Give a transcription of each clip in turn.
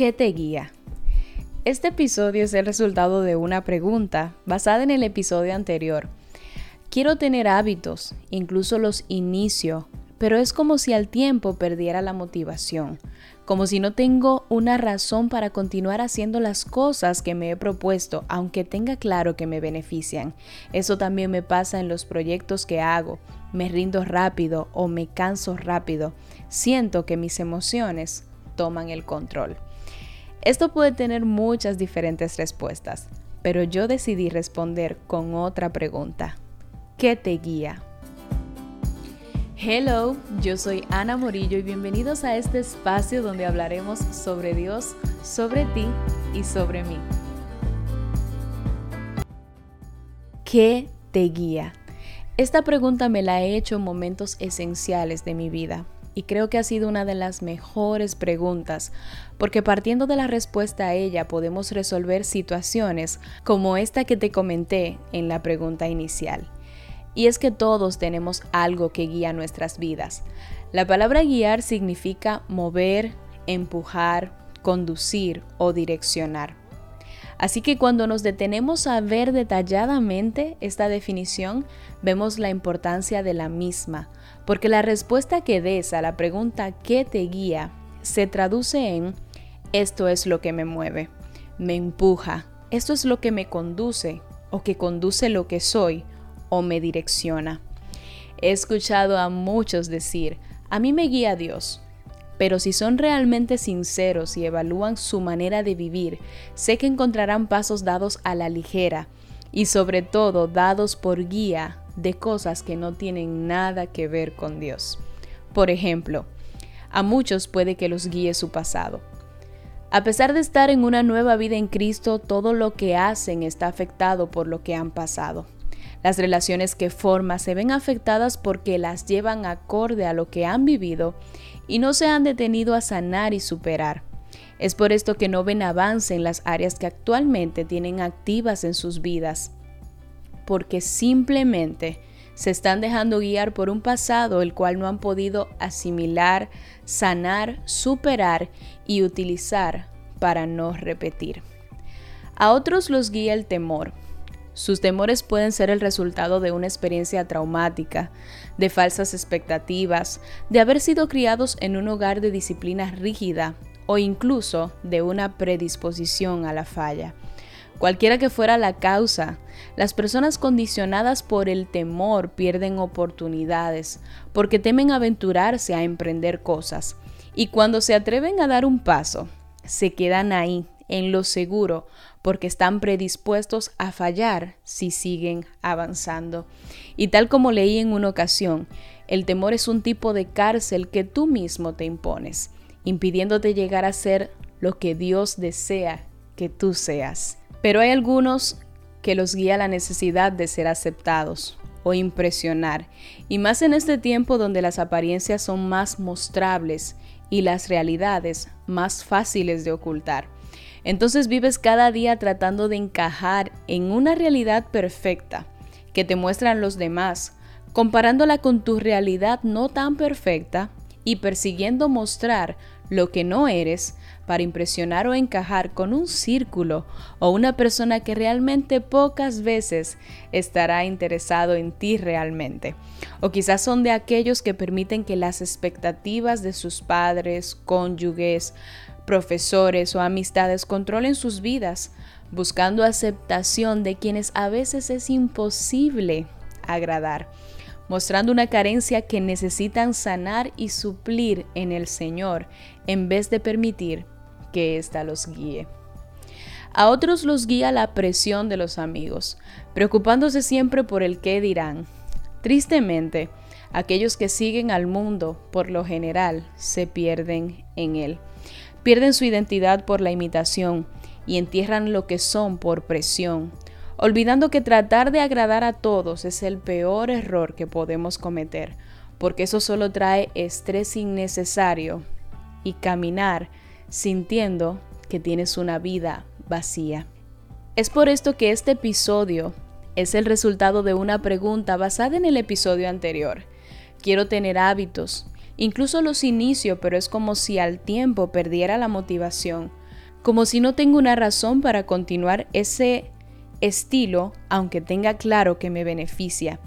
¿Qué te guía? Este episodio es el resultado de una pregunta basada en el episodio anterior. Quiero tener hábitos, incluso los inicio, pero es como si al tiempo perdiera la motivación, como si no tengo una razón para continuar haciendo las cosas que me he propuesto, aunque tenga claro que me benefician. Eso también me pasa en los proyectos que hago. Me rindo rápido o me canso rápido. Siento que mis emociones toman el control. Esto puede tener muchas diferentes respuestas, pero yo decidí responder con otra pregunta. ¿Qué te guía? Hello, yo soy Ana Morillo y bienvenidos a este espacio donde hablaremos sobre Dios, sobre ti y sobre mí. ¿Qué te guía? Esta pregunta me la he hecho en momentos esenciales de mi vida y creo que ha sido una de las mejores preguntas, porque partiendo de la respuesta a ella podemos resolver situaciones como esta que te comenté en la pregunta inicial. Y es que todos tenemos algo que guía nuestras vidas. La palabra guiar significa mover, empujar, conducir o direccionar. Así que cuando nos detenemos a ver detalladamente esta definición, vemos la importancia de la misma, porque la respuesta que des a la pregunta ¿qué te guía? se traduce en esto es lo que me mueve, me empuja, esto es lo que me conduce o que conduce lo que soy o me direcciona. He escuchado a muchos decir, a mí me guía Dios, pero si son realmente sinceros y evalúan su manera de vivir, sé que encontrarán pasos dados a la ligera y sobre todo dados por guía de cosas que no tienen nada que ver con Dios. Por ejemplo, a muchos puede que los guíe su pasado. A pesar de estar en una nueva vida en Cristo, todo lo que hacen está afectado por lo que han pasado. Las relaciones que forman se ven afectadas porque las llevan acorde a lo que han vivido y no se han detenido a sanar y superar. Es por esto que no ven avance en las áreas que actualmente tienen activas en sus vidas, porque simplemente se están dejando guiar por un pasado el cual no han podido asimilar, sanar, superar y utilizar para no repetir. A otros los guía el temor, sus temores pueden ser el resultado de una experiencia traumática, de falsas expectativas, de haber sido criados en un hogar de disciplina rígida o incluso de una predisposición a la falla. Cualquiera que fuera la causa, las personas condicionadas por el temor pierden oportunidades porque temen aventurarse a emprender cosas y cuando se atreven a dar un paso, se quedan ahí, en lo seguro, porque están predispuestos a fallar si siguen avanzando. Y tal como leí en una ocasión, el temor es un tipo de cárcel que tú mismo te impones, impidiéndote llegar a ser lo que Dios desea que tú seas. Pero hay algunos que los guía la necesidad de ser aceptados o impresionar, y más en este tiempo donde las apariencias son más mostrables y las realidades más fáciles de ocultar. Entonces vives cada día tratando de encajar en una realidad perfecta que te muestran los demás, comparándola con tu realidad no tan perfecta y persiguiendo mostrar lo que no eres para impresionar o encajar con un círculo o una persona que realmente pocas veces estará interesado en ti realmente. O quizás son de aquellos que permiten que las expectativas de sus padres, cónyuges, profesores o amistades controlen sus vidas, buscando aceptación de quienes a veces es imposible agradar, mostrando una carencia que necesitan sanar y suplir en el Señor en vez de permitir que ésta los guíe. A otros los guía la presión de los amigos, preocupándose siempre por el qué dirán. Tristemente, aquellos que siguen al mundo, por lo general, se pierden en él. Pierden su identidad por la imitación y entierran lo que son por presión, olvidando que tratar de agradar a todos es el peor error que podemos cometer, porque eso solo trae estrés innecesario y caminar sintiendo que tienes una vida vacía. Es por esto que este episodio es el resultado de una pregunta basada en el episodio anterior. Quiero tener hábitos, Incluso los inicio, pero es como si al tiempo perdiera la motivación, como si no tengo una razón para continuar ese estilo, aunque tenga claro que me beneficia.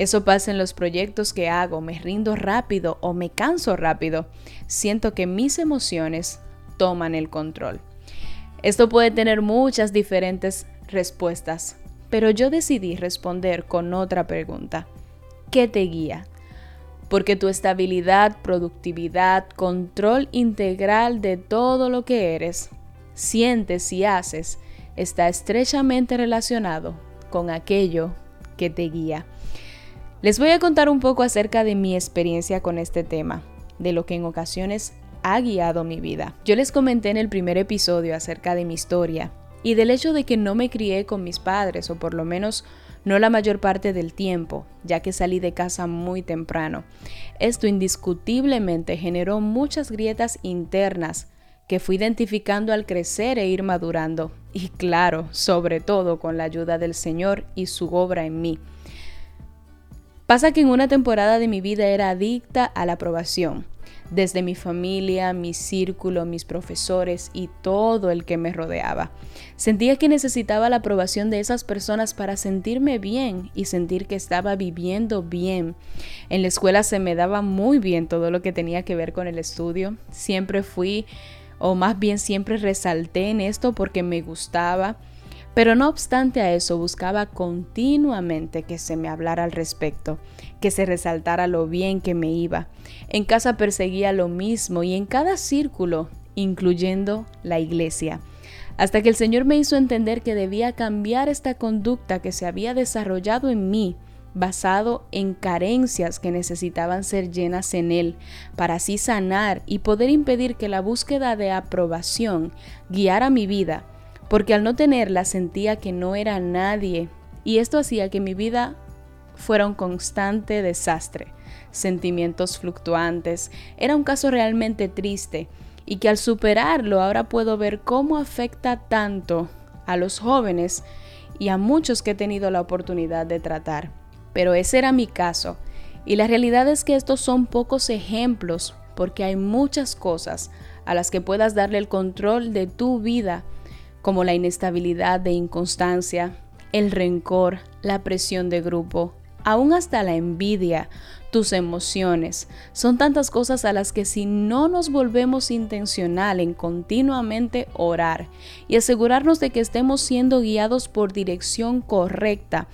Eso pasa en los proyectos que hago, me rindo rápido o me canso rápido. Siento que mis emociones toman el control. Esto puede tener muchas diferentes respuestas, pero yo decidí responder con otra pregunta. ¿Qué te guía? Porque tu estabilidad, productividad, control integral de todo lo que eres, sientes y haces está estrechamente relacionado con aquello que te guía. Les voy a contar un poco acerca de mi experiencia con este tema, de lo que en ocasiones ha guiado mi vida. Yo les comenté en el primer episodio acerca de mi historia y del hecho de que no me crié con mis padres, o por lo menos no la mayor parte del tiempo, ya que salí de casa muy temprano. Esto indiscutiblemente generó muchas grietas internas que fui identificando al crecer e ir madurando, y claro, sobre todo con la ayuda del Señor y su obra en mí. Pasa que en una temporada de mi vida era adicta a la aprobación, desde mi familia, mi círculo, mis profesores y todo el que me rodeaba. Sentía que necesitaba la aprobación de esas personas para sentirme bien y sentir que estaba viviendo bien. En la escuela se me daba muy bien todo lo que tenía que ver con el estudio. Siempre fui, o más bien siempre resalté en esto porque me gustaba pero no obstante a eso, buscaba continuamente que se me hablara al respecto, que se resaltara lo bien que me iba. En casa perseguía lo mismo y en cada círculo, incluyendo la iglesia hasta que el Señor me hizo entender que debía cambiar esta conducta que se había desarrollado en mí, basado en carencias que necesitaban ser llenas en Él, para así sanar y poder impedir que la búsqueda de aprobación guiara mi vida porque al no tenerla sentía que no era nadie y esto hacía que mi vida fuera un constante desastre, sentimientos fluctuantes, era un caso realmente triste y que al superarlo ahora puedo ver cómo afecta tanto a los jóvenes y a muchos que he tenido la oportunidad de tratar. Pero ese era mi caso y la realidad es que estos son pocos ejemplos porque hay muchas cosas a las que puedas darle el control de tu vida como la inestabilidad de inconstancia, el rencor, la presión de grupo, aún hasta la envidia, tus emociones. Son tantas cosas a las que si no nos volvemos intencional en continuamente orar y asegurarnos de que estemos siendo guiados por dirección correcta,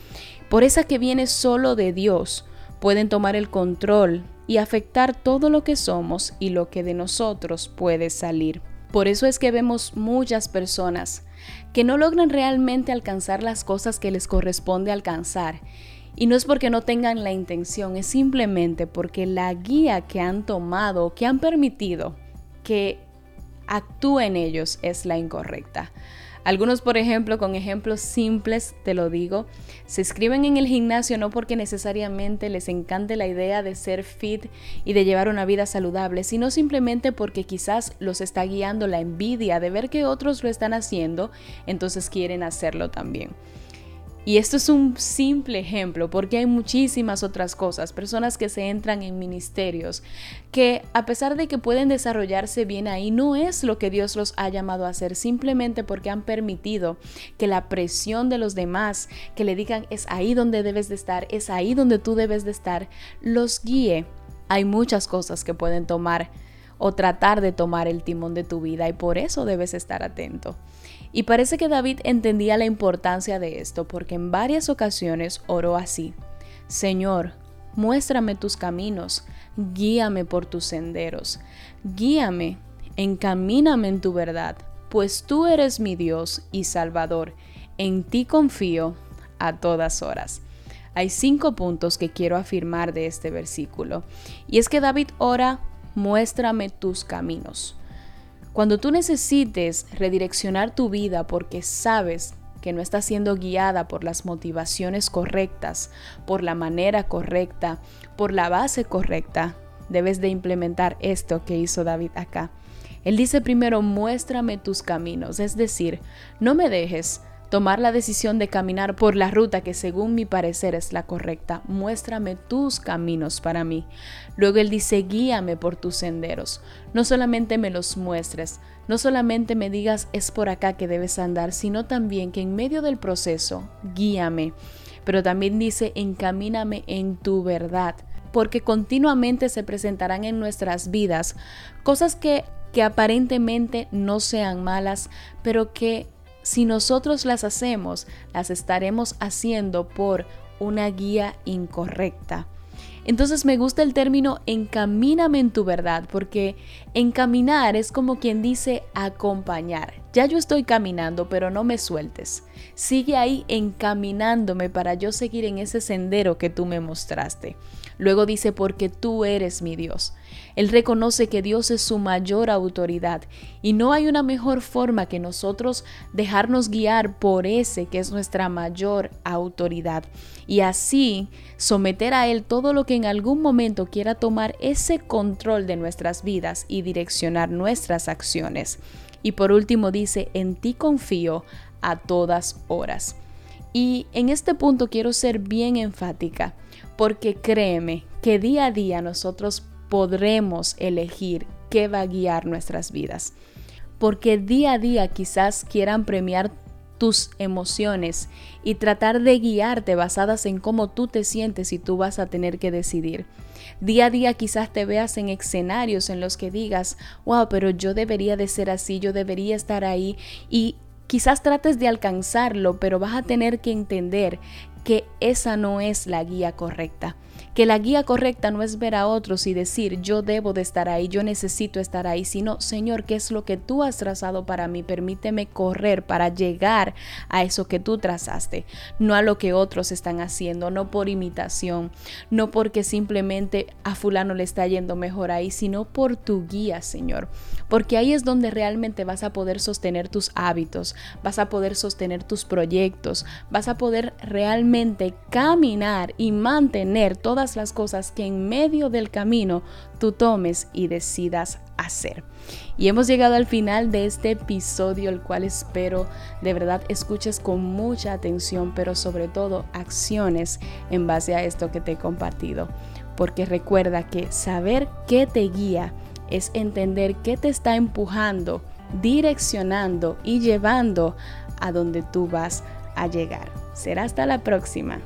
por esa que viene solo de Dios, pueden tomar el control y afectar todo lo que somos y lo que de nosotros puede salir. Por eso es que vemos muchas personas que no logran realmente alcanzar las cosas que les corresponde alcanzar. Y no es porque no tengan la intención, es simplemente porque la guía que han tomado, que han permitido que actúe en ellos es la incorrecta. Algunos, por ejemplo, con ejemplos simples, te lo digo, se escriben en el gimnasio no porque necesariamente les encante la idea de ser fit y de llevar una vida saludable, sino simplemente porque quizás los está guiando la envidia de ver que otros lo están haciendo, entonces quieren hacerlo también. Y esto es un simple ejemplo porque hay muchísimas otras cosas, personas que se entran en ministerios que a pesar de que pueden desarrollarse bien ahí, no es lo que Dios los ha llamado a hacer, simplemente porque han permitido que la presión de los demás, que le digan es ahí donde debes de estar, es ahí donde tú debes de estar, los guíe. Hay muchas cosas que pueden tomar o tratar de tomar el timón de tu vida y por eso debes estar atento. Y parece que David entendía la importancia de esto porque en varias ocasiones oró así, Señor, muéstrame tus caminos, guíame por tus senderos, guíame, encamíname en tu verdad, pues tú eres mi Dios y Salvador, en ti confío a todas horas. Hay cinco puntos que quiero afirmar de este versículo, y es que David ora, muéstrame tus caminos. Cuando tú necesites redireccionar tu vida porque sabes que no estás siendo guiada por las motivaciones correctas, por la manera correcta, por la base correcta, debes de implementar esto que hizo David acá. Él dice primero, muéstrame tus caminos, es decir, no me dejes tomar la decisión de caminar por la ruta que según mi parecer es la correcta. Muéstrame tus caminos para mí. Luego Él dice, guíame por tus senderos. No solamente me los muestres, no solamente me digas es por acá que debes andar, sino también que en medio del proceso, guíame. Pero también dice, encamíname en tu verdad porque continuamente se presentarán en nuestras vidas cosas que, que aparentemente no sean malas, pero que si nosotros las hacemos, las estaremos haciendo por una guía incorrecta. Entonces me gusta el término encamíname en tu verdad, porque encaminar es como quien dice acompañar. Ya yo estoy caminando, pero no me sueltes. Sigue ahí encaminándome para yo seguir en ese sendero que tú me mostraste. Luego dice, porque tú eres mi Dios. Él reconoce que Dios es su mayor autoridad y no hay una mejor forma que nosotros dejarnos guiar por ese que es nuestra mayor autoridad y así someter a Él todo lo que en algún momento quiera tomar ese control de nuestras vidas y direccionar nuestras acciones. Y por último dice, en ti confío a todas horas. Y en este punto quiero ser bien enfática porque créeme que día a día nosotros podremos elegir qué va a guiar nuestras vidas. Porque día a día quizás quieran premiar tus emociones y tratar de guiarte basadas en cómo tú te sientes y tú vas a tener que decidir. Día a día quizás te veas en escenarios en los que digas, wow, pero yo debería de ser así, yo debería estar ahí y quizás trates de alcanzarlo, pero vas a tener que entender que esa no es la guía correcta que la guía correcta no es ver a otros y decir yo debo de estar ahí, yo necesito estar ahí, sino Señor, ¿qué es lo que tú has trazado para mí? Permíteme correr para llegar a eso que tú trazaste, no a lo que otros están haciendo, no por imitación, no porque simplemente a fulano le está yendo mejor ahí, sino por tu guía, Señor, porque ahí es donde realmente vas a poder sostener tus hábitos, vas a poder sostener tus proyectos, vas a poder realmente caminar y mantener las cosas que en medio del camino tú tomes y decidas hacer. Y hemos llegado al final de este episodio, el cual espero de verdad escuches con mucha atención, pero sobre todo acciones en base a esto que te he compartido. Porque recuerda que saber qué te guía es entender qué te está empujando, direccionando y llevando a donde tú vas a llegar. Será hasta la próxima.